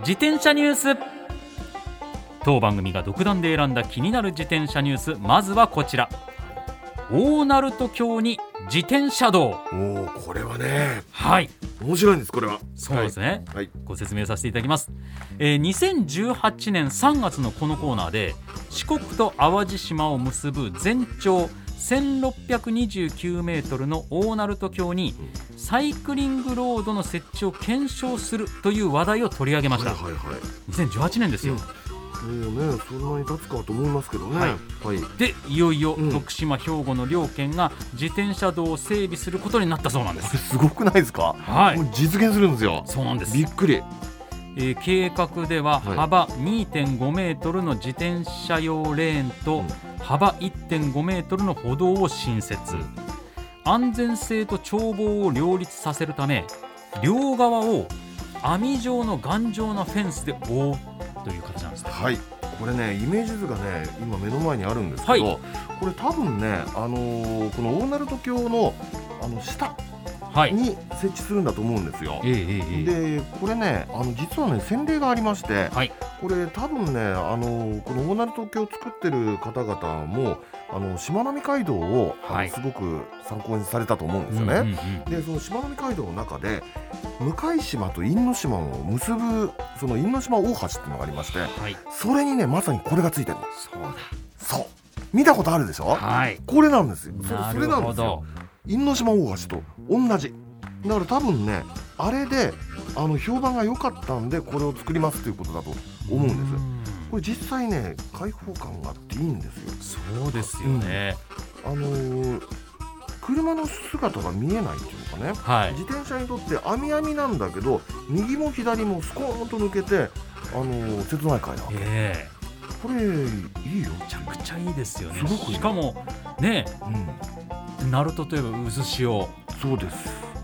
自転車ニュース。当番組が独断で選んだ気になる自転車ニュース。まずはこちら。大鳴門橋に自転車道。おおこれはね。はい。面白いんですこれは。そうですね、はい。ご説明させていただきます、えー2018年3月のこのコーナーで四国と淡路島を結ぶ全長1629メートルの大鳴門橋にサイクリングロードの設置を検証するという話題を取り上げました、はいはいはい。2018年ですよ、うん。もうねそんなに経つかと思いますけどね。はい。はいでいよいようん。徳島、兵庫の両県が自転車道を整備することになったそうなんでこすれすごくないですか？はい。もう実現するんですよ。そうなんです。びっくりえー計画でははい。幅2.5メートルの自転車用レーンとうん。幅1.5メートルの歩道を新設。安全性と眺望を両立させるため両側を網状の頑丈なフェンスで覆うという形なんですね。はい。これねイメージ図がね今目の前にあるんですけど、はい。これ多分ねあのーこの大鳴門橋のあの下。はいに設置するんだと思うんですよ。え。えええええ。でこれねあの実はね先例がありまして、はい。これ多分ねあのこの大鳴門橋を作ってる方々もあのしまなみ海道を、はい。すごく参考にされたと思うんですよね。うんうんうんでそのしまなみ海道の中で向島と因島を結ぶその因島大橋っていうのがありましてはい。それにねまさにこれがついてるの。そうだ。そう。見たことあるでしょ？はい。これなんですよ。それなんですよ因島大橋と同じ。だから多分ねあれであの評判が良かったんでこれを作りますということだと思うんです。これ実際ね開放感があっていいんですよ。そうですよね、あのー車の姿が見えないっていうのかね。はい。自転車にとって網網なんだけど右も左もスコーンと抜けてあのー切ない階なわけ。えこれいいよ。えめちゃくちゃいいですよね。しかもねうんナルトといえば渦潮。そうです。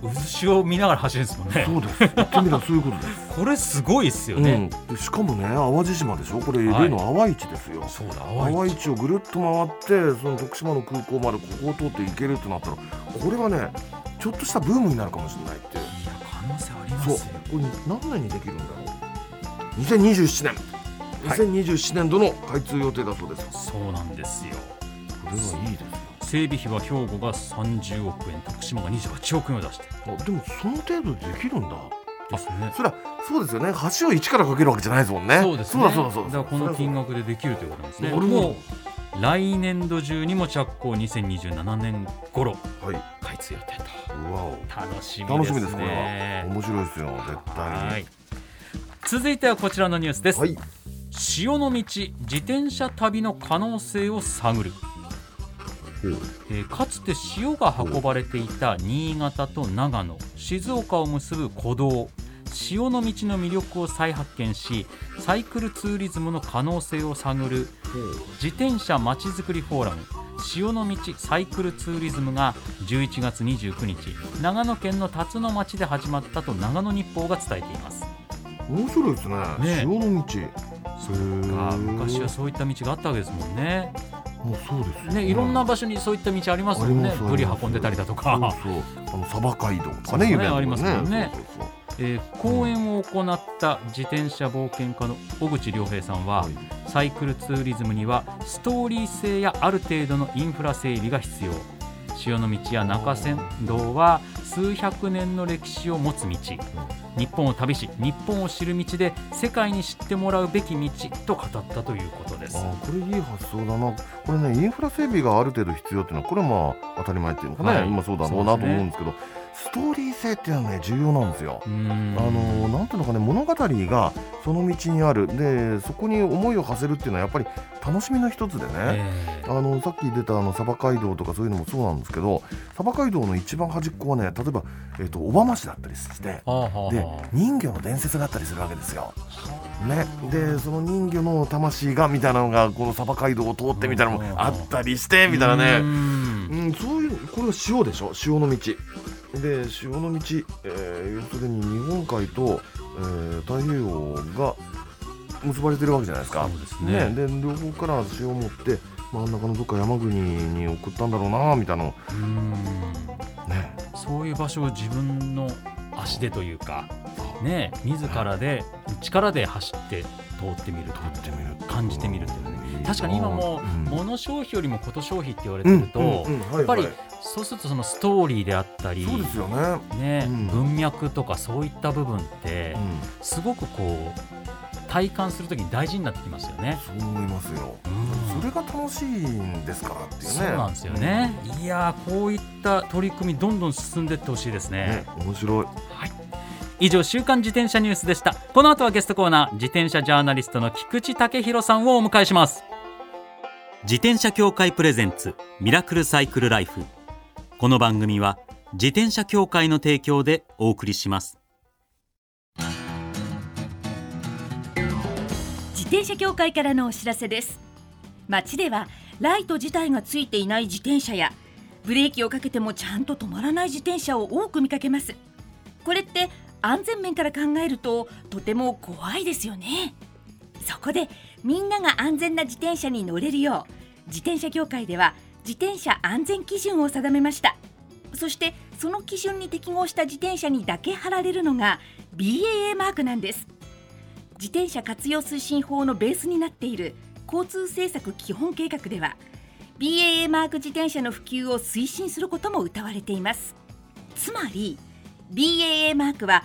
渦潮を見ながら走るんですもんね。そうです。言ってみればそういうことです。これすごいっすよね、うん、でしかもね淡路島でしょ？これはい。例の淡市ですよ、そうだ淡市をぐるっと回ってその徳島の空港までここを通って行けるってなったらこれはねちょっとしたブームになるかもしれないっていや可能性ありますよ。これ何年にできるんだろう？2027年。はい。2027年度の開通予定だそうです、そうなんですよ。これはいいですよ整備費は兵庫が30億円徳島が28億円を出して。あでもその程度でできるんだ。ですね。そりゃそうですよね。橋を一からかけるわけじゃないですもんね。そうですね。そうだそうだそうだ。からこの金額でできるということなんですね。なるほど。来年度中にも着工2027年頃はい。開通予定と。うわお。楽しみですね。楽しみですこれは。面白いですよ絶対に。はい。続いてはこちらのニュースです、はい。潮の道自転車旅の可能性を探る、えーかつて潮が運ばれていた新潟と長野静岡を結ぶ古道潮の道の魅力を再発見しサイクルツーリズムの可能性を探る自転車まちづくりフォーラム潮の道サイクルツーリズムが11月29日長野県の辰野町で始まったと長野日報が伝えています。面白いですね。ね。潮の道。そうか昔はそういった道があったわけですもんねもうそうですよ。ねいろんな場所にそういった道ありますもんね。ブリ運んでたりだとか。そうそう。あのサバ街道とかねねありますもんね。えー講演を行った自転車冒険家の小口良平さんは、はい。サイクルツーリズムにはストーリー性やある程度のインフラ整備が必要潮の道や中山道は数百年の歴史を持つ道。日本を旅し日本を知る道で世界に知ってもらうべき道と語ったということです。これいい発想だな。これねインフラ整備がある程度必要っていうのはこれはまあ当たり前っていうのかね、はい。今そうだろうなと思うんですけどストーリー性っていうのはね重要なんですよ。あのなんていうのかね物語がその道にある。でそこに思いを馳せるっていうのはやっぱり楽しみの一つでね、えーあのさっき出たあの鯖街道とかそういうのもそうなんですけど鯖街道の一番端っこはね例えば、えっと小浜市だったりしてで人魚の伝説があったりするわけですよ。ね、でその人魚の魂がみたいなのがこのサバ街道を通ってみたいなのもあったりしてみたいなうね、ん。うん、そういうこれは潮でしょ？潮の道で潮の道、えー要するに日本海と、えー太平洋が結ばれてるわけじゃないですか。そうですね。で両方から潮を持って真ん中のどっか山国に送ったんだろうなみたいなね。そういう場所を自分の足でというか、ね、自らで力で走って通ってみるっていうのを感じてみるっていうね確かに今もうん。物消費よりもこと消費って言われてると、やっぱりそうするとそのストーリーであったり、そうですよね、ねうん。文脈とかそういった部分ってうん、すごくこう体感するときに大事になってきますよね。そう思いますよ。うん。それが楽しいんですからっていうね。そうなんですよね。いやーこういった取り組みどんどん進んでいってほしいですうんね。ね。面白い。以上週刊自転車ニュースでした。この後はゲストコーナー自転車ジャーナリストの菊池武弘さんをお迎えします自転車協会プレゼンツミラクルサイクルライフ。この番組は自転車協会の提供でお送りします。自転車協会からのお知らせです。街ではライト自体がついていない自転車やブレーキをかけてもちゃんと止まらない自転車を多く見かけます。これって安全面から考えるととても怖いですよね。そこでみんなが安全な自転車に乗れるよう自転車協会では自転車安全基準を定めました。そしてその基準に適合した自転車にだけ貼られるのが BAA マークなんです。自転車活用推進法のベースになっている交通政策基本計画では BAA マーク自転車の普及を推進することも謳われています。つまり BAA マークは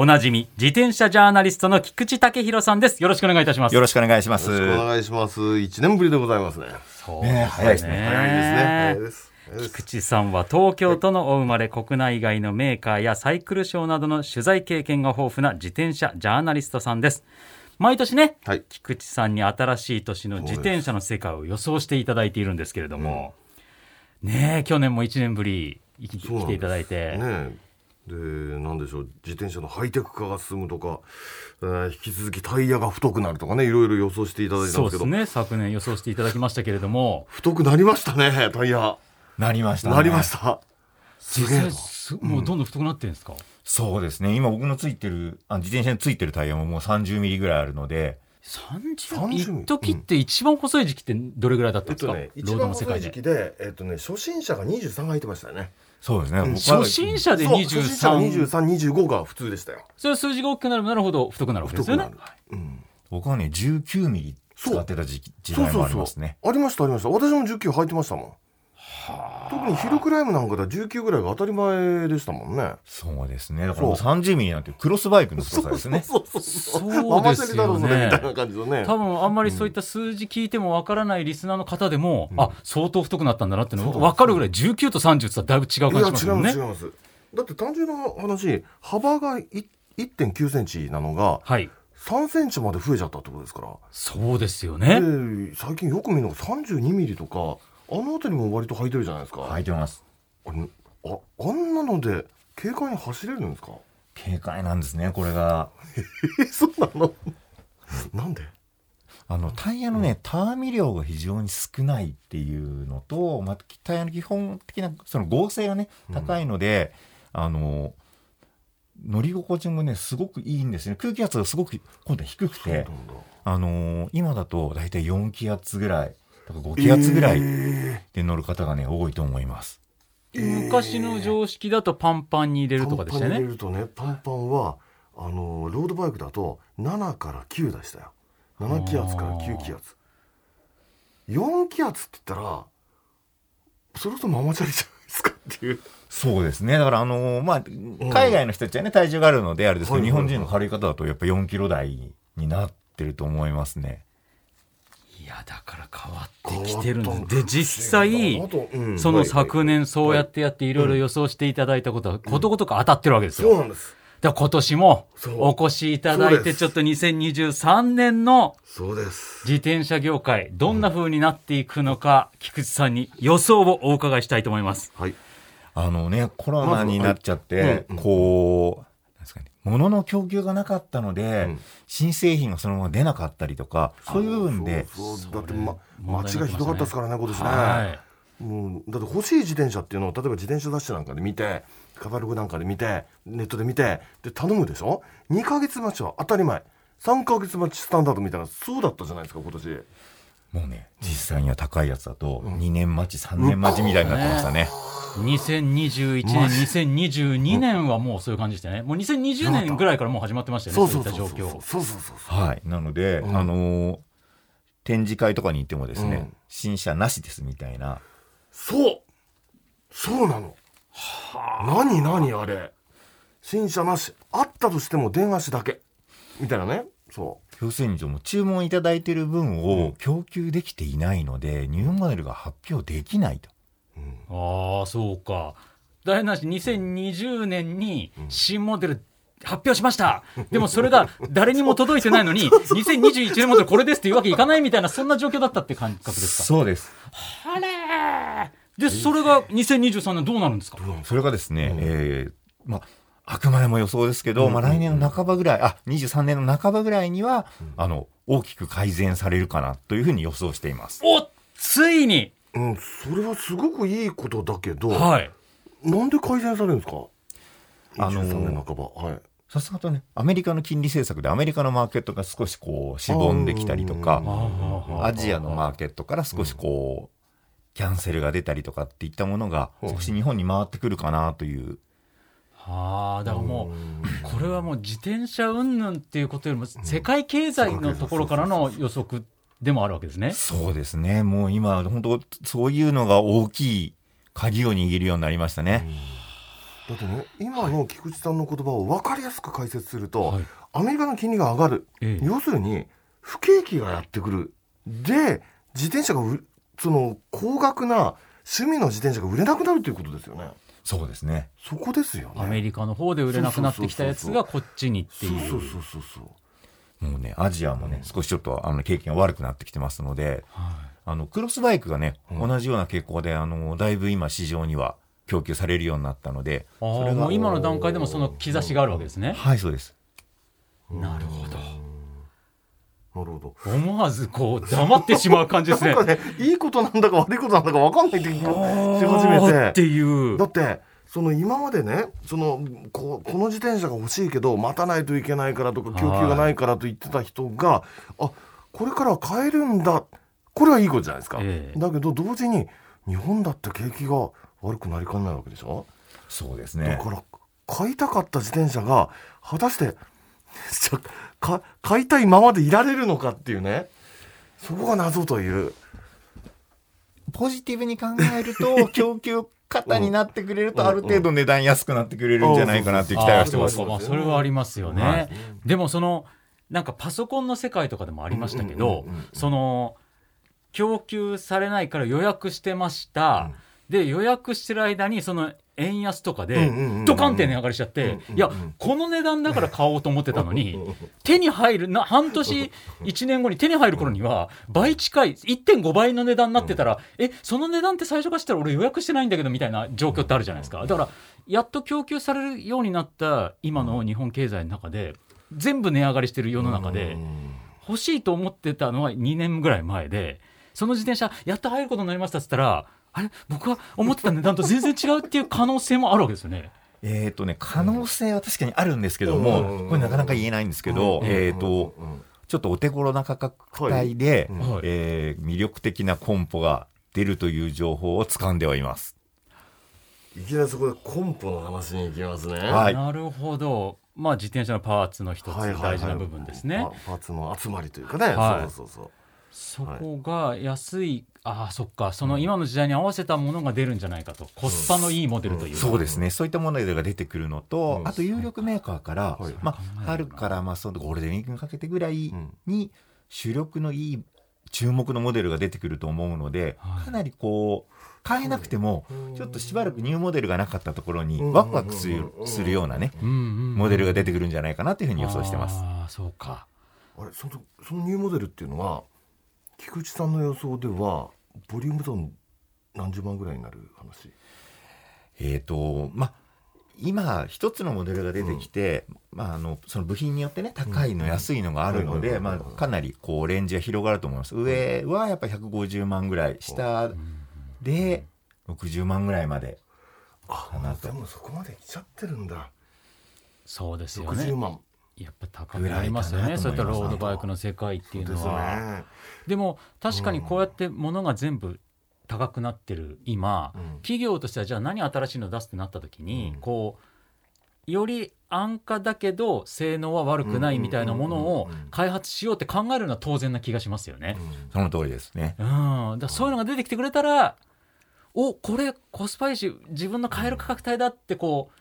おなじみ自転車ジャーナリストの菊池武弘さんです。よろしくお願いいたします。よろしくお願いします。よろしくお願いします。1年ぶりでございますね。そうね。早いですね。早いですね。早いです。早いです。菊池さんは東京都のお生まれ国内外のメーカーやサイクルショーなどの取材経験が豊富な自転車ジャーナリストさんです。毎年ね、はい。菊池さんに新しい年の自転車の世界を予想していただいているんですけれども、ねえ去年も1年ぶり来ていただいて、ねでなんでしょう自転車のハイテク化が進むとか、えー引き続きタイヤが太くなるとかねいろいろ予想していただいたんそうですけどね。昨年予想していただきましたけれども。太くなりましたねタイヤ。なりました、ね。なりました。すげえもうどんどん太くなってるんですか、そうですね。今僕のついてる、あ自転車についてるタイヤももう30ミリぐらいあるので、30 30一時って一番細い時期ってどれぐらいだったんですか、えっとねロード一番の世界で細い時期でえっとね初心者が23が入ってましたよねそうですね。初心者でそう初心者が23 2325が普通でしたよ。それは数字が大きくなればなるほど太くなるわけですよね。太くなる、うん僕はね、19ミリ使ってた時期時代もありますね。ありましたありました。私も19入ってましたもん特にヒルクライムなんかでは19ぐらいが当たり前でしたもんね。そうですね。だからもう30ミリなんてクロスバイクの太さですね。そう。ですよね。みたいな感じのね。多分あんまりそういった数字聞いてもわからないリスナーの方でも、あ相当太くなったんだなっていうのが分かるぐらい19と30ってだいぶ違う感じしますね。いや違います違います。だって単純な話幅がい1.9センチなのがはい。3センチまで増えちゃったってことですから。そうですよね、で最近よく見るのが32ミリとかあの辺りも割と履いてるじゃないですか、履いてます。あれああんなので軽快に走れるんですか？軽快なんですね、これが。えそうなの？なんで？あの、タイヤのね、ターミ量が非常に少ないっていうのと、また、タイヤの基本的な、その合成がね、高いので、あの、乗り心地もね、すごくいいんですね。空気圧がすごく今度は低くて、あのー今だと大体4気圧ぐらい、とか5気圧ぐらいえで乗る方がね、多いと思います。昔の常識だとパンパンに入れるとかでしたよね。パンパン入れるとねパンパンはあのロードバイクだと7から9でしたよ。7気圧から9気圧。4気圧って言ったらそれこそママチャリじゃないですかっていう。そうですね。だから、あのーまあ、海外の人たちはね、体重があるので、あれですけど、はいはいはい。日本人の軽い方だと、やっぱ4キロ台になってると思いますね。いだから変わってきてるんです。で実際うん。そのはい昨年そうやってやっていろいろ予想していただいたことはことごとく当たってるわけですよ。そうなんです。だから今年もお越しいただいてちょっと2023年のそうです。自転車業界どんな風になっていくのか菊池さんに予想をお伺いしたいと思います。はい。あのね、コロナになっちゃって、こう、物の供給がなかったので、うん。新製品がそのまま出なかったりとか、そういう部分で、そうそうだって、ま、街がひどかったですからね今年ね、はい。もうだって欲しい自転車っていうのを例えば自転車雑誌なんかで見てカタログなんかで見てネットで見てで頼むでしょ？2ヶ月待ちは当たり前。3ヶ月待ちスタンダードみたいなそうだったじゃないですか今年もうね、実際には高いやつだと、2年待ち、3年待ちみたいになってましたね。2021年、2022年はもうそういう感じでしたね。もう2020年ぐらいからもう始まってましたよね、そういった状況。そうそうそうそう。はい。なので、うん。あのー展示会とかに行ってもですね、うん。新車なしですみたいな、そう。そうなの。何何あれ。新車なし。あったとしても電話しだけ。みたいなね。そ要するに、注文いただいている分うんを供給できていないので、ニューモデルが発表できないと。う、うんああ、そうか。大変な話、2020年に新モデル発表しました。でもそれが誰にも届いてないのに、2021年モデルこれですっていうわけいかないみたいな、そんな状況だったって感覚ですか？そうです。あれーで、それが2023年どうなるんですか？それがですね、うんえーまあ、あくまでも予想ですけど、うんまあ、来年の半ばぐらい、あ、23年の半ばぐらいには、あの、大きく改善されるかなというふうに予想しています。おついに。うん、それはすごくいいことだけど、はい。なんで改善されるんですか？あのー23年半ばはい。さすがとね、アメリカの金利政策でアメリカのマーケットが少しこう、しぼんできたりとか、アジアのマーケットから少しこう、キャンセルが出たりとかっていったものが、うん。少し日本に回ってくるかなという。ああ、だからもう、これはもう自転車云々っていうことよりも、世界経済のところからの予測でもあるわけですね。そうですね。もう今、本当そういうのが大きい鍵を握るようになりましたね。だってね今の菊池さんの言葉を分かりやすく解説すると、はい。アメリカの金利が上がる、ええ。要するに不景気がやってくる。で自転車がうその高額な趣味の自転車が売れなくなるということですよねそうですね。そこですよねアメリカの方で売れなくなってきたやつがこっちにっていう。そうそうそうそうもうね、アジアもね、少しちょっとあの経験が悪くなってきてますので、はいあの、クロスバイクがね、うん同じような傾向で、あの、だいぶ今市場には供給されるようになったので、それが、もう今の段階でもその兆しがあるわけですね。はい、そうです。なるほど。なるほど。思わずこう黙ってしまう感じですね。なんかねいいことなんだか悪いことなんだか分かんないって気がし始あーってめていう。だ。ってその今までねそのここの自転車が欲しいけど待たないといけないからとか供給がないからと言ってた人があこれからは買えるんだ。これはいいことじゃないですか、ええ。だけど同時に日本だって景気が悪くなりかねないわけでしょ、そうですね。だから買いたかった自転車が果たして か買いたいままでいられるのかっていうね。そこが謎という。ポジティブに考えると、供給型になってくれると、ある程度値段安くなってくれるんじゃないかなっていう期待はしてます。まあそれはありますよね。はい。でもそのなんかパソコンの世界とかでもありましたけど、うんうんうんうん。その供給されないから予約してました。で予約してる間にその円安とかでドカンって値上がりしちゃって、いやこの値段だから買おうと思ってたのに手に入るな半年1年後に手に入る頃には倍近い1.5倍の値段になってたら、えその値段って最初からしたら俺予約してないんだけどみたいな状況ってあるじゃないですかだからやっと供給されるようになった今の日本経済の中で全部値上がりしてる世の中で欲しいと思ってたのは2年ぐらい前でその自転車やっと入ることになりましたっつったらあれ？僕は思ってた値段と全然違うっていう可能性もあるわけですよね。えっ、とね、可能性は確かにあるんですけどうんも、これなかなか言えないんですけど、えっ、と、ちょっとお手頃な価格帯で、はえー魅力的なコンポが出るという情報を掴んではいます。いきなりそこでコンポの話に行きますね。はいなるほど。まあ自転車のパーツの一つ大事な部分ですね。パパーツの集まりというかね。はいそうそうそう。そこが安い、ああそっか。その今の時代に合わせたものが出るんじゃないかと。コスパのいいモデルという。か、そうですね。そういったモデルが出てくるのと、うん。あと有力メーカーから、はいまあ、春からまあそのゴールデンウィークにかけてぐらいに主力のいい注目のモデルが出てくると思うので、はい。かなりこう買えなくてもうん。ちょっとしばらくニューモデルがなかったところにうん。ワクワクするするようなねうんうんモデルが出てくるんじゃないかなというふうに予想してます。ああそうか。あれそのそのニューモデルっていうのは菊池さんの予想ではボリュームゾーン何十万ぐらいになる話？えーとまあ今一つのモデルが出てきて、まあ、あのその部品によってね高いの、うん安いのがあるので、まあ、かなりこうレンジが広がると思います。上はやっぱり150万ぐらい下で60万ぐらいまであかなと。でもそこまで来ちゃってるんだ。そうですよ60ね万やっぱ高くなりますよね。そういったロードバイクの世界っていうのは。ね。でも確かにこうやって物が全部高くなってる今、うん。企業としてはじゃあ何新しいの出すってなった時に、うん。こうより安価だけど性能は悪くないみたいなものを開発しようって考えるのは当然な気がしますよね。その通りですね。うん、だそういうのが出てきてくれたらおこれコスパいいし自分の買える価格帯だってこう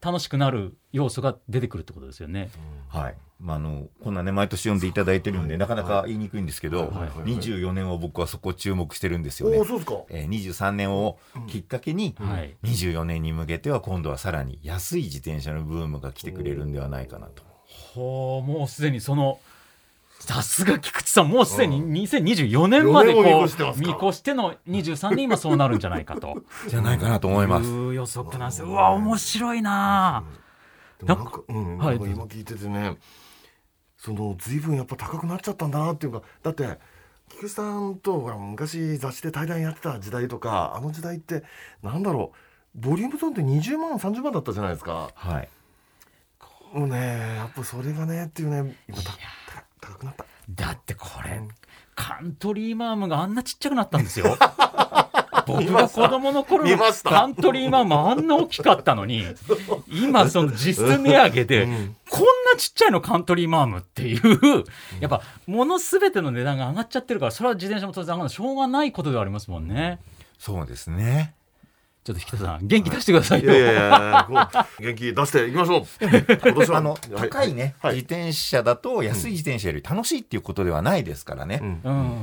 楽しくなる要素が出てくるってことですよね。はい。まあ、あの、こんなね、毎年読んでいただいてるんで、なかなか言いにくいんですけど、はい。はい。はい。24年を僕はそこ注目してるんですよね。おお。そうですか。えー、23年をきっかけに、はい。24年に向けては今度はさらに安い自転車のブームが来てくれるんではないかなと。ほうもうすでにそのさすが菊池さんもうすでに2024年までこ4年をう見越してますか見越しての23年今そうなるんじゃないかと。じゃないかなと思います。いう予測なんですよ。うわ面白いな。なんかうん、はい。今聞いててねその随分やっぱ高くなっちゃったんだなっていうかだって菊池さんとほら昔雑誌で対談やってた時代とかあの時代ってなんだろうボリュームゾーンって20万30万だったじゃないですか。はい。もうねやっぱそれがねっていうね今たた高くなった。だってこれカントリーマームがあんなちっちゃくなったんですよ。僕が子供の頃のカントリーマームあんな大きかったのに今その実質値上げでうん。こんなちっちゃいのカントリーマームっていうやっぱ物全ての値段が上がっちゃってるからそれは自転車も当然上がるのしょうがないことではありますもんね。そうですね。ちょっと引田さん元気出してくださいよ。元気出していきましょう。今年はあの、は高いね、はい。自転車だと安い自転車より楽しいっていうことではないですからね。うん。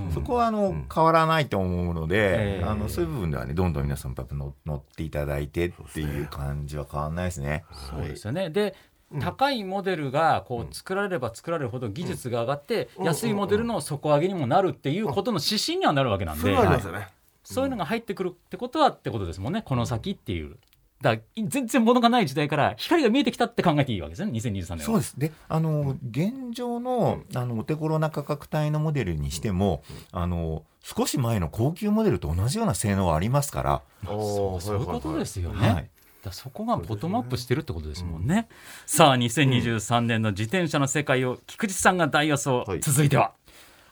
うん。そこはあの、うん。変わらないと思うので、ええ。あのそういう部分ではねどんどん皆さんやっぱ乗乗っていただいてっていう感じは変わらないですね。そうですよね。でうん。高いモデルがこう作られれば作られるほど技術が上がってうん。安いモデルの底上げにもなるっていうことの指針にはなるわけなんそれではありますよね、そういうのが入ってくるってことはってことですもんね。この先っていう。だから全然物がない時代から光が見えてきたって考えていいわけですね。2023年は。そうです。であの現状のあのお手頃な価格帯のモデルにしても、あの少し前の高級モデルと同じような性能はありますから、そうそういうことですよね。はい。だそこがボトムアップしてるってことですもんね。さあ2023年の自転車の世界を菊池さんが大予想、はい。続いては。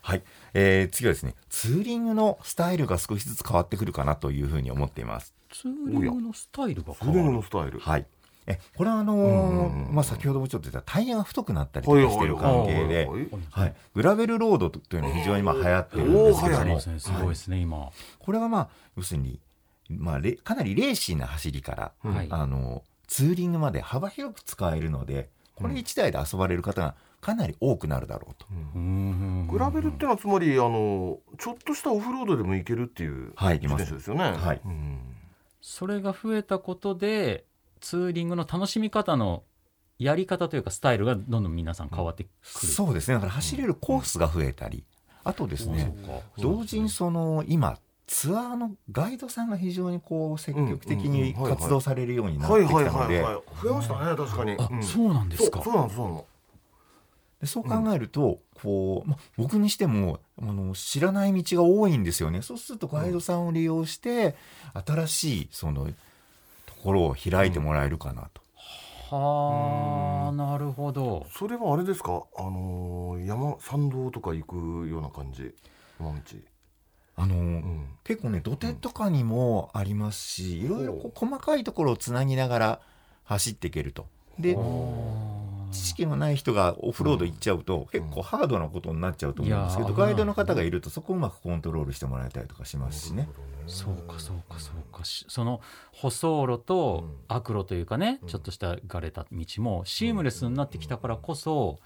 はいえー次はですねツーリングのスタイルが少しずつ変わってくるかなというふうに思っています。ツーリングのスタイルがツーリング変わる。のスタイル。はい。えこれはあのーうんうんうんまあ、先ほどもちょっと言ったタイヤが太くなったりとかしてる関係で、グラベルロードというのは非常にまあ流行ってるんですけども。すごいですね、今。これはまあ要するに、まあ、レかなりレーシーな走りから、うんはい。あのツーリングまで幅広く使えるのでこれ1台で遊ばれる方がかなり多くなるだろうと。うん。グラベルっていうのはつまりあのちょっとしたオフロードでも行けるっていう自はい行きます。転車ですよね。はい。うん。それが増えたことでツーリングの楽しみ方のやり方というかスタイルがどんどん皆さん変わってくる。そうですね。だから走れるコースが増えたりあとですね同時にその今ツアーのガイドさんが非常にこう積極的に活動されるようになってきたので。増えましたね確かに。そうなんですか。そう。そうなんですそうなの。でそう考えると、こうま、僕にしてもあの知らない道が多いんですよね。そうするとガイドさんを利用して、新しいそのところを開いてもらえるかなと、はあ、なるほど。それはあれですか？あのー山山道とか行くような感じ？山道。あの、うん。結構ね土手とかにもありますし、いろいろこう細かいところをつなぎながら走っていけると。で知識のない人がオフロード行っちゃうと、結構ハードなことになっちゃうと思うんですけど、ガイドの方がいるとそこをうまくコントロールしてもらえたりとかしますしね。そうかそうかそうか。しその舗装路とうん。悪路というかね、うん。ちょっとしたがれた道もシームレスになってきたからこそ、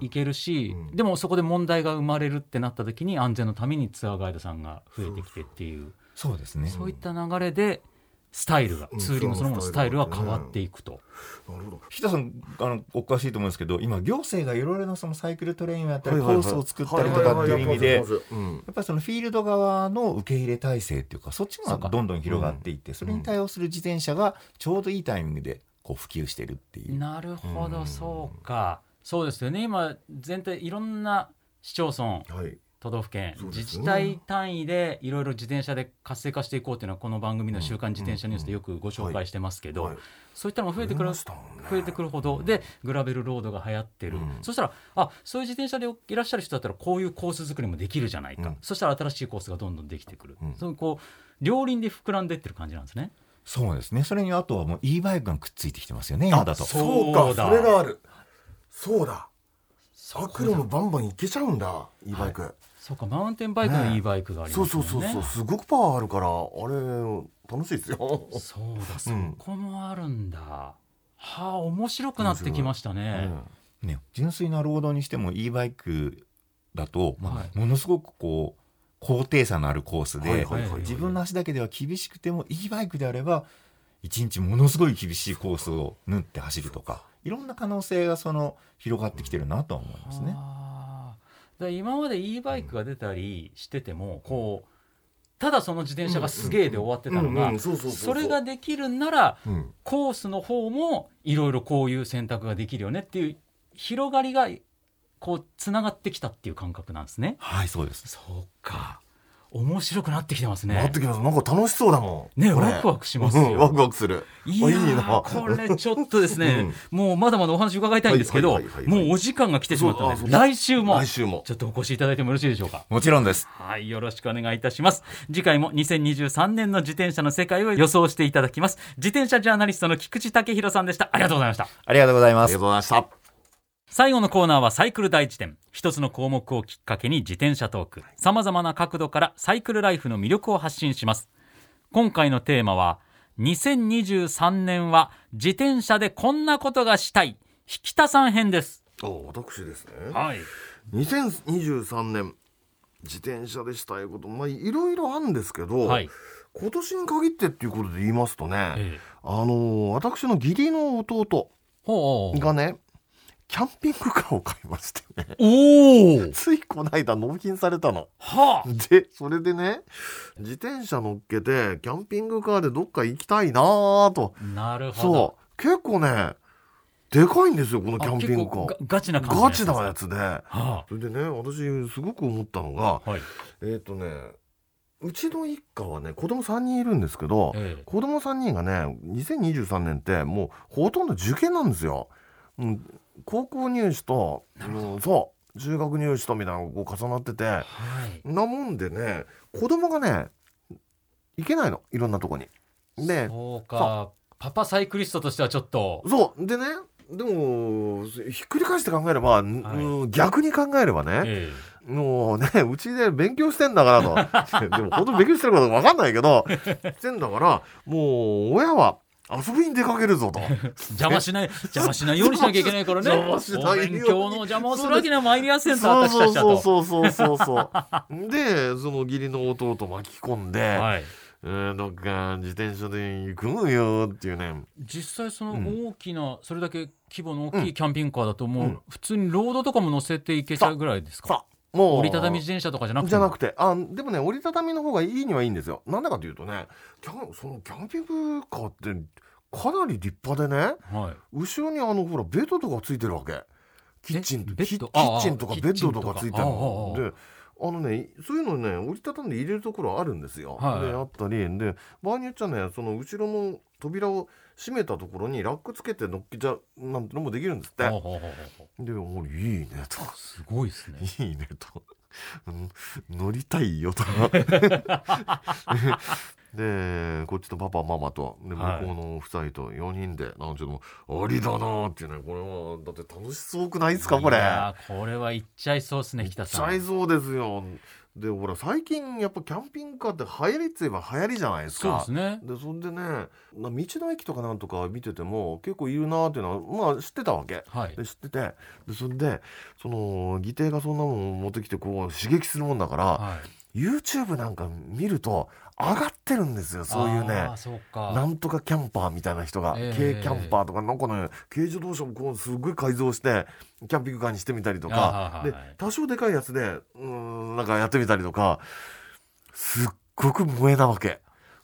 いけるし、うん。でもそこで問題が生まれるってなった時に安全のためにツアーガイドさんが増えてきてっていう。そうですね。そういった流れでスタイルが、うんツーリングそのもののスタイルが変わっていくと。なるほど。日田さんあのおかしいと思うんですけど今行政がいろいろなそのサイクルトレインをやったりコースを作ったりとかっていう意味でやうん。っぱりそのフィールド側の受け入れ体制っていうかそっちがどんどん広がっていってそれに対応する自転車がちょうどいいタイミングでこう普及してるっていう。なるほど、うん。そうか。そうですよね。今全体いろんな市町村はい都道府県、ね。自治体単位でいろいろ自転車で活性化していこうっていうのはこの番組の「週刊自転車ニュース」でよくご紹介してますけど、はい。そういったのが増えてくるね。増えてくるほど。でグラベルロードが流行ってる、うん。そしたらあそういう自転車でいらっしゃる人だったらこういうコース作りもできるじゃないか、うん。そしたら新しいコースがどんどんできてくる、うん。そういうこう両輪で膨らんでってる感じなんですね。そうですね。それにあとはもう e バイクがくっついてきてますよね今だと。そうかそれがある。そうだ。アクロもバンバンいけちゃうんだ e バイクそうかマウンテンバイクのね e バイクがありそうそますもんね。うそうそうすごくパワーあるからあれ楽しいですよ。そうだ、そうん。こもあるんだ。はあ、面白くなってきましたね。ね、純粋なロードにしても e バイクだと、まあはい。ものすごくこう高低差のあるコースで、自分の足だけでは厳しくても e バイクであれば一日ものすごい厳しいコースを縫って走るとかいろんな可能性がその広がってきてるなとは思いますね。あ。ーだから今まで e バイクが出たりしてても、こうただその自転車がすげえで終わってたのがそれができるんならうん。コースの方もいろいろこういう選択ができるよねっていう広がりがこうつながってきたっていう感覚なんですね。はいそうです。そうか面白くなってきてますね。なってきます。なんか楽しそうだもん。ねワクワクしますよ。うんワクワクする。いいいな。ーこれちょっとですね、もうまだまだお話伺いたいんですけど、もうお時間が来てしまったので来週も。来週も。ちょっとお越しいただいてもよろしいでしょうか？もちろんです。はいよろしくお願いいたします。次回も2023年の自転車の世界を予想していただきます。自転車ジャーナリストの菊池武弘さんでした。ありがとうございました。ありがとうございます。ありがとう。ございました最後のコーナーはサイクル大辞典一つの項目をきっかけに自転車トーク。さまざまな角度からサイクルライフの魅力を発信します。今回のテーマは2023年は自転車でこんなことがしたい。引田さん編です。あ私ですね。はい。2023年自転車でしたいことまあいろいろあるんですけど、はい。今年に限ってっていうことで言いますとね、ええ。あのー私の義理の弟がねキャンピングカーを買いましてね。おおついこの間納品されたの。はあ。でそれでね自転車乗っけてキャンピングカーでどっか行きたいなぁと。なるほど。そう。結構ねでかいんですよこのキャンピングカー。ガガチな感じのガチなやつで。はそれでね私すごく思ったのがあはい。えっ、とねうちの一家はね子供3人いるんですけど、ええ。子供3人がね2023年ってもうほとんど受験なんですよ。うん、高校入試と、うん、そう中学入試とみたいなのがこう重なっててはい。なもんでね子供がね行けないの。いろんなとこに。でそうか。パパサイクリストとしてはちょっと。そう。でねでもひっくり返して考えれば、うん逆に考えればね、えもうねうちで勉強してんだからと。でも本当に勉強してること分かんないけどしてんだからもう親は遊びに出かけるぞと。え 邪魔しない邪魔しないようにしなきゃいけないからね。お勉強の邪魔をするわけには参りませんと私たちだと。そうそうそうそうそう。そうでその義理の弟を巻き込んで、はい。えーどっか自転車で行くのよっていうね。実際そのうん。大きな、それだけ規模の大きいキャンピングカーだともう、うん。普通にロードとかも乗せていけちゃうぐらいですか？さもう。折りたたみ自転車とかじゃなくても。じゃなくて。あでもね折りたたみの方がいいにはいいんですよ。なんでかというとねキャンそのキャンピングカーってかなり立派でねはい。後ろにあのほらベッドとかついてるわけ。キッチンキッチンとかベッドとかついてるの。であのねそういうのね折りたたんで入れるところあるんですよ、はい。であったり。で場合によっちゃねその後ろの扉を閉めたところにラックつけて乗っけちゃうなんてのもできるんですって。でもういいねと。すごいですね。いいねと、うん乗りたいよと。でこっちとパパママとで向はい。こうの夫妻と4人で、なんちょっとありだなーっていうねこれはだって楽しそうくないですかこれいやーこれ。は行っちゃいそうですね引田さん。ちゃいそうですよでほら最近やっぱキャンピングカーって流行りって言えば流行りじゃないですそうかですね。でそんでねな道の駅とかなんとか見てても結構いるなーっていうのはまあ知ってたわけ。はい。で知ってて。でそれでその義弟がそんなもん持ってきてこう刺激するもんだから、はい。YouTube なんか見ると上がってるんですよそういうね。なんとかキャンパーみたいな人が、ええ。軽キャンパーとかなんかね軽自動車もこうすごい改造してキャンピングカーにしてみたりとあかで多少でかいやつでうーんなんかやってみたりとかすっごく萌えなわけ。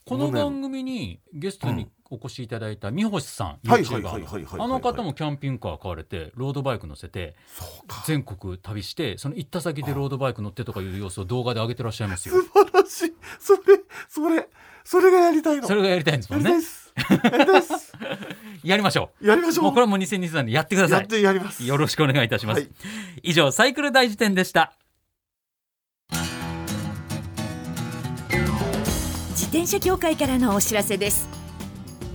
この番組にゲストにお越しいただいた三星さん、はい YouTuber のはいはいはいはいあの方もキャンピングカー買われてロードバイク乗せてそうか。全国旅してその行った先でロードバイク乗ってとかいう様子を動画で上げてらっしゃいますよ。素晴らしい。それそれそれがやりたいの？それがやりたいんですもんね。やりましょやりましょう。うもうこれはもう2023年やってください。やってやります。よろしくお願いいたします、はい。以上サイクル大辞典でした。自転車協会からのお知らせです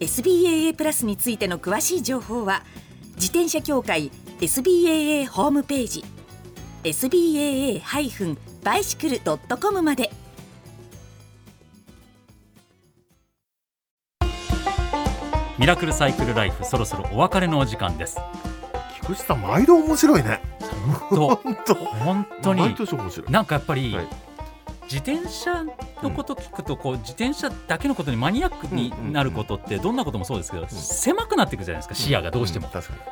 SBAA プラスについての詳しい情報は自転車協会 SBAA ホームページ SBAA-bicycle.com まで。ミラクルサイクルライフそろそろお別れのお時間です。菊池さん毎度面白いね。と 本当。本当に毎年面白い。なんかやっぱり、はい自転車のこと聞くとこう自転車だけのことにマニアックになることってどんなこともそうですけど、狭くなっていくじゃないですか視野がどうしても、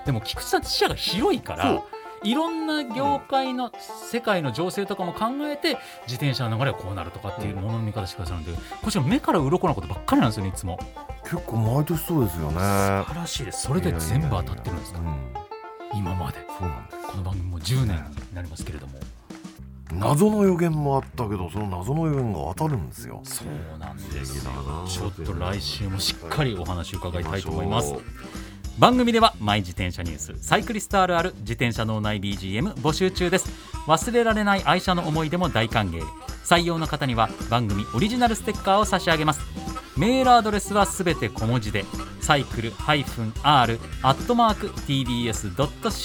でも菊池さん視野が広いからいろんな業界の世界の情勢とかも考えて自転車の流れはこうなるとかっていうものの見方してくださるんでこっちら目から鱗なことばっかりなんですよねいつも。結構毎年そうですよね。素晴らしいです。それで全部当たってるんですか？うん。今まで。この番組も10年になりますけれども謎の予言もあったけどその謎の予言が当たるんですよ。そうなんですよ。ちょっと来週もしっかりお話伺いたいと思います。番組ではマイ自転車ニュースサイクリストあるある自転車脳内 BGM 募集中です。忘れられない愛車の思い出も大歓迎。採用の方には番組オリジナルステッカーを差し上げます。メールアドレスはすべて小文字でサイクル -r アットマーク tbs.co.jp